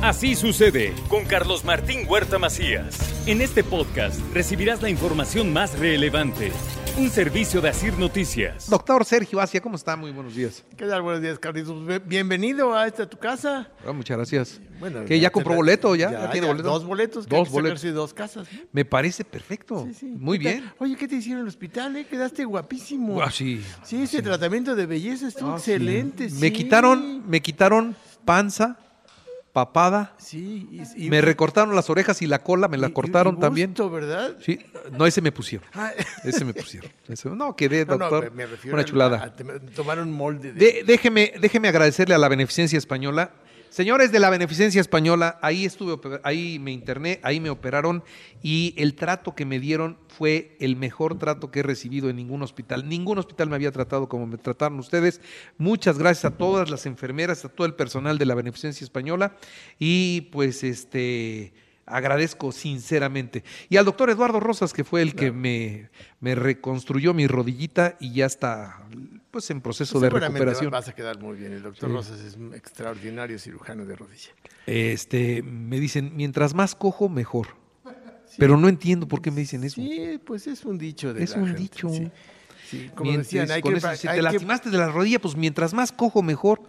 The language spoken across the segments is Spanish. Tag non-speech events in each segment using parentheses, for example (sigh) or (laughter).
Así sucede con Carlos Martín Huerta Macías. En este podcast recibirás la información más relevante. Un servicio de Asir Noticias. Doctor Sergio Asia, ¿cómo está? Muy buenos días. ¿Qué tal? Buenos días, Carlitos. Bienvenido a esta tu casa. Muchas gracias. Bueno, ¿Que ya compró boleto? ¿Ya, ¿Ya, tiene boleto? Dos boletos. Dos boletos. Y dos casas. Me parece perfecto. Sí, sí. Muy bien. Oye, ¿qué te hicieron en el hospital? Eh? Quedaste guapísimo. Ah, sí. Sí, ese tratamiento de belleza estuvo ah, excelente. Me quitaron, me quitaron panza, papada. Sí. Y, me recortaron las orejas y la cola, me la cortaron y también. ¿verdad? Sí. No, ese me pusieron. Ah. (laughs) Ese me pusieron. no, quedé, doctor. una chulada. tomaron molde. déjeme, déjeme agradecerle a la Beneficencia Española Señores de la Beneficencia Española, ahí estuve, ahí me interné, ahí me operaron y el trato que me dieron fue el mejor trato que he recibido en ningún hospital. Ningún hospital me había tratado como me trataron ustedes. Muchas gracias a todas las enfermeras, a todo el personal de la Beneficencia Española y pues este agradezco sinceramente. Y al doctor Eduardo Rosas, que fue el que me, me, reconstruyó mi rodillita y ya está pues en proceso de recuperación. Vas a quedar muy bien. El doctor Rosas es un extraordinario cirujano de rodilla. Este, me dicen, mientras más cojo, mejor. Pero no entiendo por qué me dicen eso. Sí, pues es un dicho de Es un dicho. Sí. como decían, hay que, si te lastimaste de la rodilla, pues mientras más cojo, mejor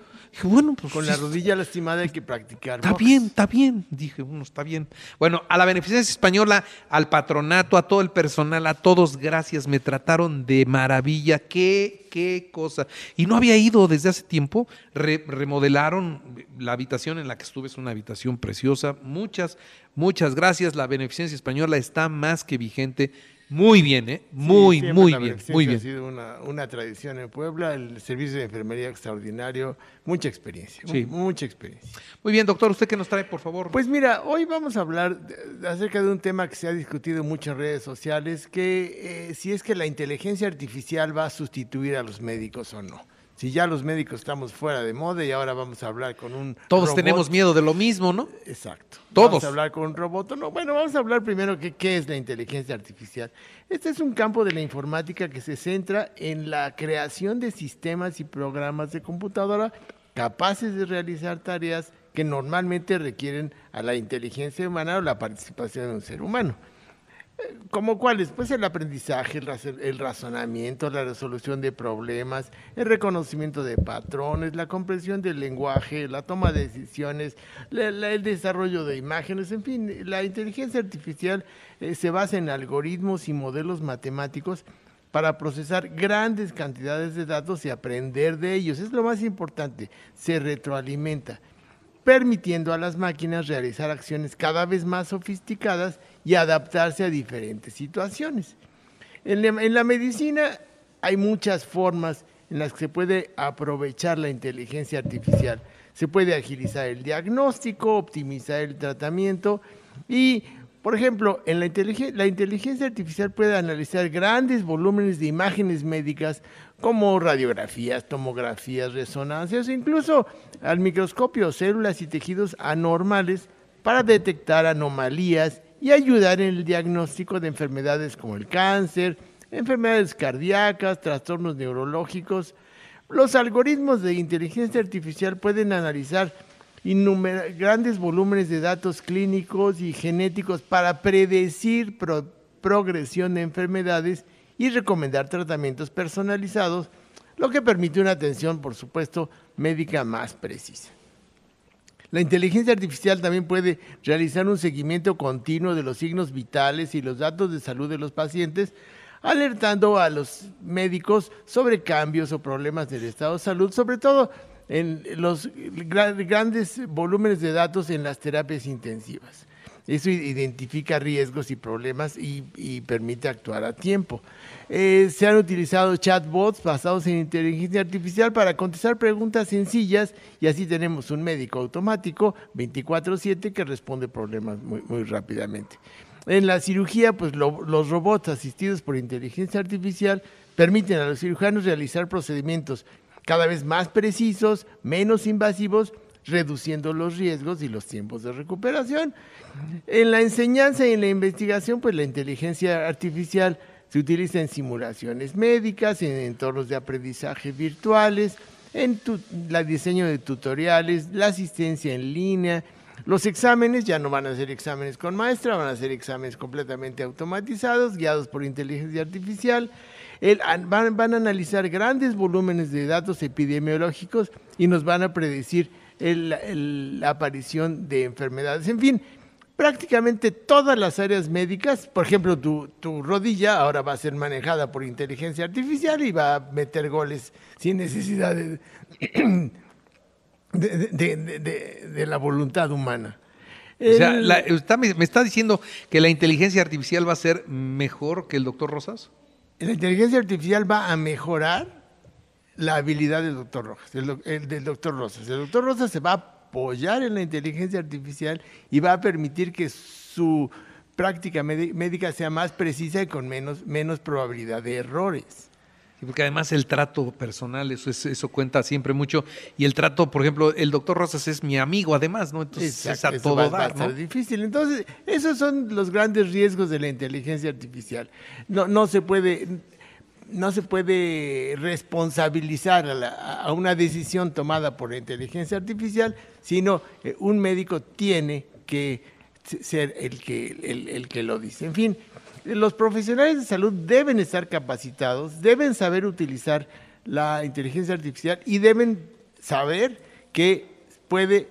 bueno, pues. Con la rodilla lastimada hay que practicar. Está bien, está bien. Dije, bueno, está bien. Bueno, a la Beneficencia Española, al patronato, a todo el personal, a todos, gracias. Me trataron de maravilla. Qué, qué cosa. Y no había ido desde hace tiempo. remodelaron la habitación en la que estuve, es una habitación preciosa. Muchas, muchas gracias. La Beneficencia Española está más que vigente muy bien, ¿eh? Muy, muy bien, muy bien. Ha sido una, tradición en Puebla, el servicio de enfermería extraordinario, mucha experiencia, sí. mucha experiencia. Muy bien, doctor, ¿usted qué nos trae, por favor? Pues mira, hoy vamos a hablar acerca de un tema que se ha discutido en redes sociales, que eh, si es que la inteligencia artificial va a sustituir a los médicos o no si ya los médicos estamos fuera de moda y ahora vamos a hablar con un Todos tenemos miedo de lo mismo, ¿no? Exacto. Todos. Vamos a hablar con un robot. No, bueno, vamos a hablar primero que qué es la inteligencia artificial. Este es un campo de la informática que se centra en la creación de sistemas y programas de computadora capaces de realizar tareas que normalmente requieren a la inteligencia humana o la participación de un ser humano. ¿Como cuáles? Pues el aprendizaje, el razonamiento, la resolución de problemas, el reconocimiento de patrones, la comprensión del lenguaje, la toma de decisiones, el desarrollo de imágenes, en fin, la inteligencia artificial eh, se basa en algoritmos y modelos matemáticos para procesar grandes cantidades de datos y aprender de ellos. Es lo más importante, se retroalimenta permitiendo a las máquinas realizar acciones cada vez más sofisticadas y adaptarse a diferentes situaciones. En la, medicina hay muchas formas en las que se puede aprovechar la inteligencia artificial. Se puede agilizar el diagnóstico, optimizar el tratamiento y, por ejemplo, en la, la inteligencia artificial puede analizar grandes volúmenes de imágenes médicas como radiografías, tomografías, resonancias, incluso al microscopio células y tejidos anormales para detectar anomalías y ayudar en el diagnóstico de enfermedades como el cáncer, enfermedades cardíacas, trastornos neurológicos. Los algoritmos de inteligencia artificial pueden analizar grandes volúmenes de datos clínicos y genéticos para predecir progresión de enfermedades y recomendar tratamientos personalizados, lo que permite una atención, por supuesto, médica más precisa. La inteligencia artificial también puede realizar un seguimiento continuo de los signos vitales y los datos de salud de los pacientes, alertando a los médicos sobre cambios o problemas del estado de salud, sobre todo en los grandes volúmenes de datos en las terapias intensivas. Eso identifica riesgos y problemas y, permite actuar a tiempo. Eh, se han utilizado chatbots basados en inteligencia artificial para contestar preguntas sencillas y así tenemos un médico automático 24/7 que responde problemas muy, muy rápidamente. En la cirugía, pues los robots asistidos por inteligencia artificial permiten a los cirujanos realizar procedimientos cada vez más precisos, menos invasivos, reduciendo los riesgos y los tiempos de recuperación. En la enseñanza y en la investigación, pues la inteligencia artificial se utiliza en simulaciones médicas, en entornos de aprendizaje virtuales, en el diseño de tutoriales, la asistencia en línea, Los exámenes ya no van a ser exámenes con maestra, van a ser exámenes completamente automatizados, guiados por inteligencia artificial. El- an- van, van a analizar grandes volúmenes de datos epidemiológicos y nos van a predecir el- el- la aparición de enfermedades. En fin, prácticamente todas las áreas médicas, por ejemplo, tu, tu rodilla ahora va a ser manejada por inteligencia artificial y va a meter goles sin necesidad de, de, la voluntad humana. O sea, la- está- me, me está diciendo que la inteligencia artificial va a ser mejor que el doctor Rosas. La inteligencia artificial va a mejorar la habilidad del doctor Rojas, el, el del doctor Rosas. El doctor Rosas se va a apoyar en la inteligencia artificial y va a permitir que su práctica médi- médica sea más precisa y con menos, menos probabilidad de errores. Sí, Porque además el trato personal, eso, es- eso cuenta siempre mucho. Y el trato, por ejemplo, el doctor Rosas es mi amigo además, ¿no? Entonces Exacto, es a todo va, va a dar, ¿no? difícil. Entonces, esos son los grandes riesgos de la inteligencia artificial. No, no se puede, no se puede responsabilizar a, la- a una decisión tomada por la inteligencia artificial, sino eh, un médico tiene que se- ser el que, el, el que lo dice. En fin, los profesionales de salud deben estar capacitados, deben saber utilizar la inteligencia artificial y deben saber que puede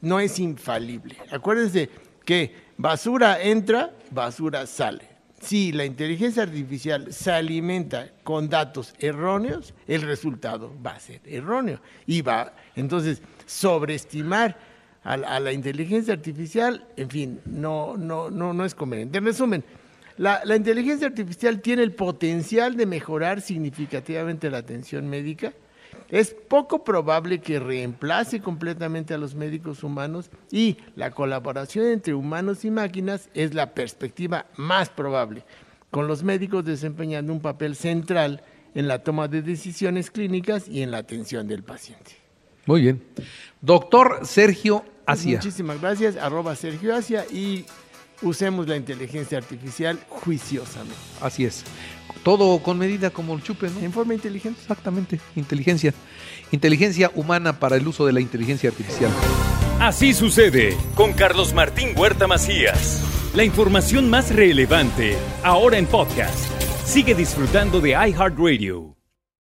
no es infalible. Acuérdense que basura entra, basura sale. Si la inteligencia artificial se alimenta con datos erróneos, el resultado va a ser erróneo. Y va, entonces, sobreestimar a, la- inteligencia artificial, en fin, no, no, no, no es conveniente. En resumen, la, la inteligencia artificial tiene el potencial de mejorar significativamente la atención médica, es poco probable que reemplace completamente a los médicos humanos y la colaboración entre humanos y máquinas es la perspectiva más probable, con los médicos desempeñando un papel central en la toma de decisiones clínicas y en la atención del paciente. Muy bien. Doctor Sergio Asia. Muchísimas gracias, arroba Sergio Asia y usemos la inteligencia artificial juiciosamente, Así es. Todo con medida como el chupe, ¿no? en forma inteligente. Exactamente. Inteligencia. Inteligencia humana para el uso de la inteligencia artificial. Así sucede con Carlos Martín Huerta Macías. La información más relevante ahora en podcast. Sigue disfrutando de iHeartRadio.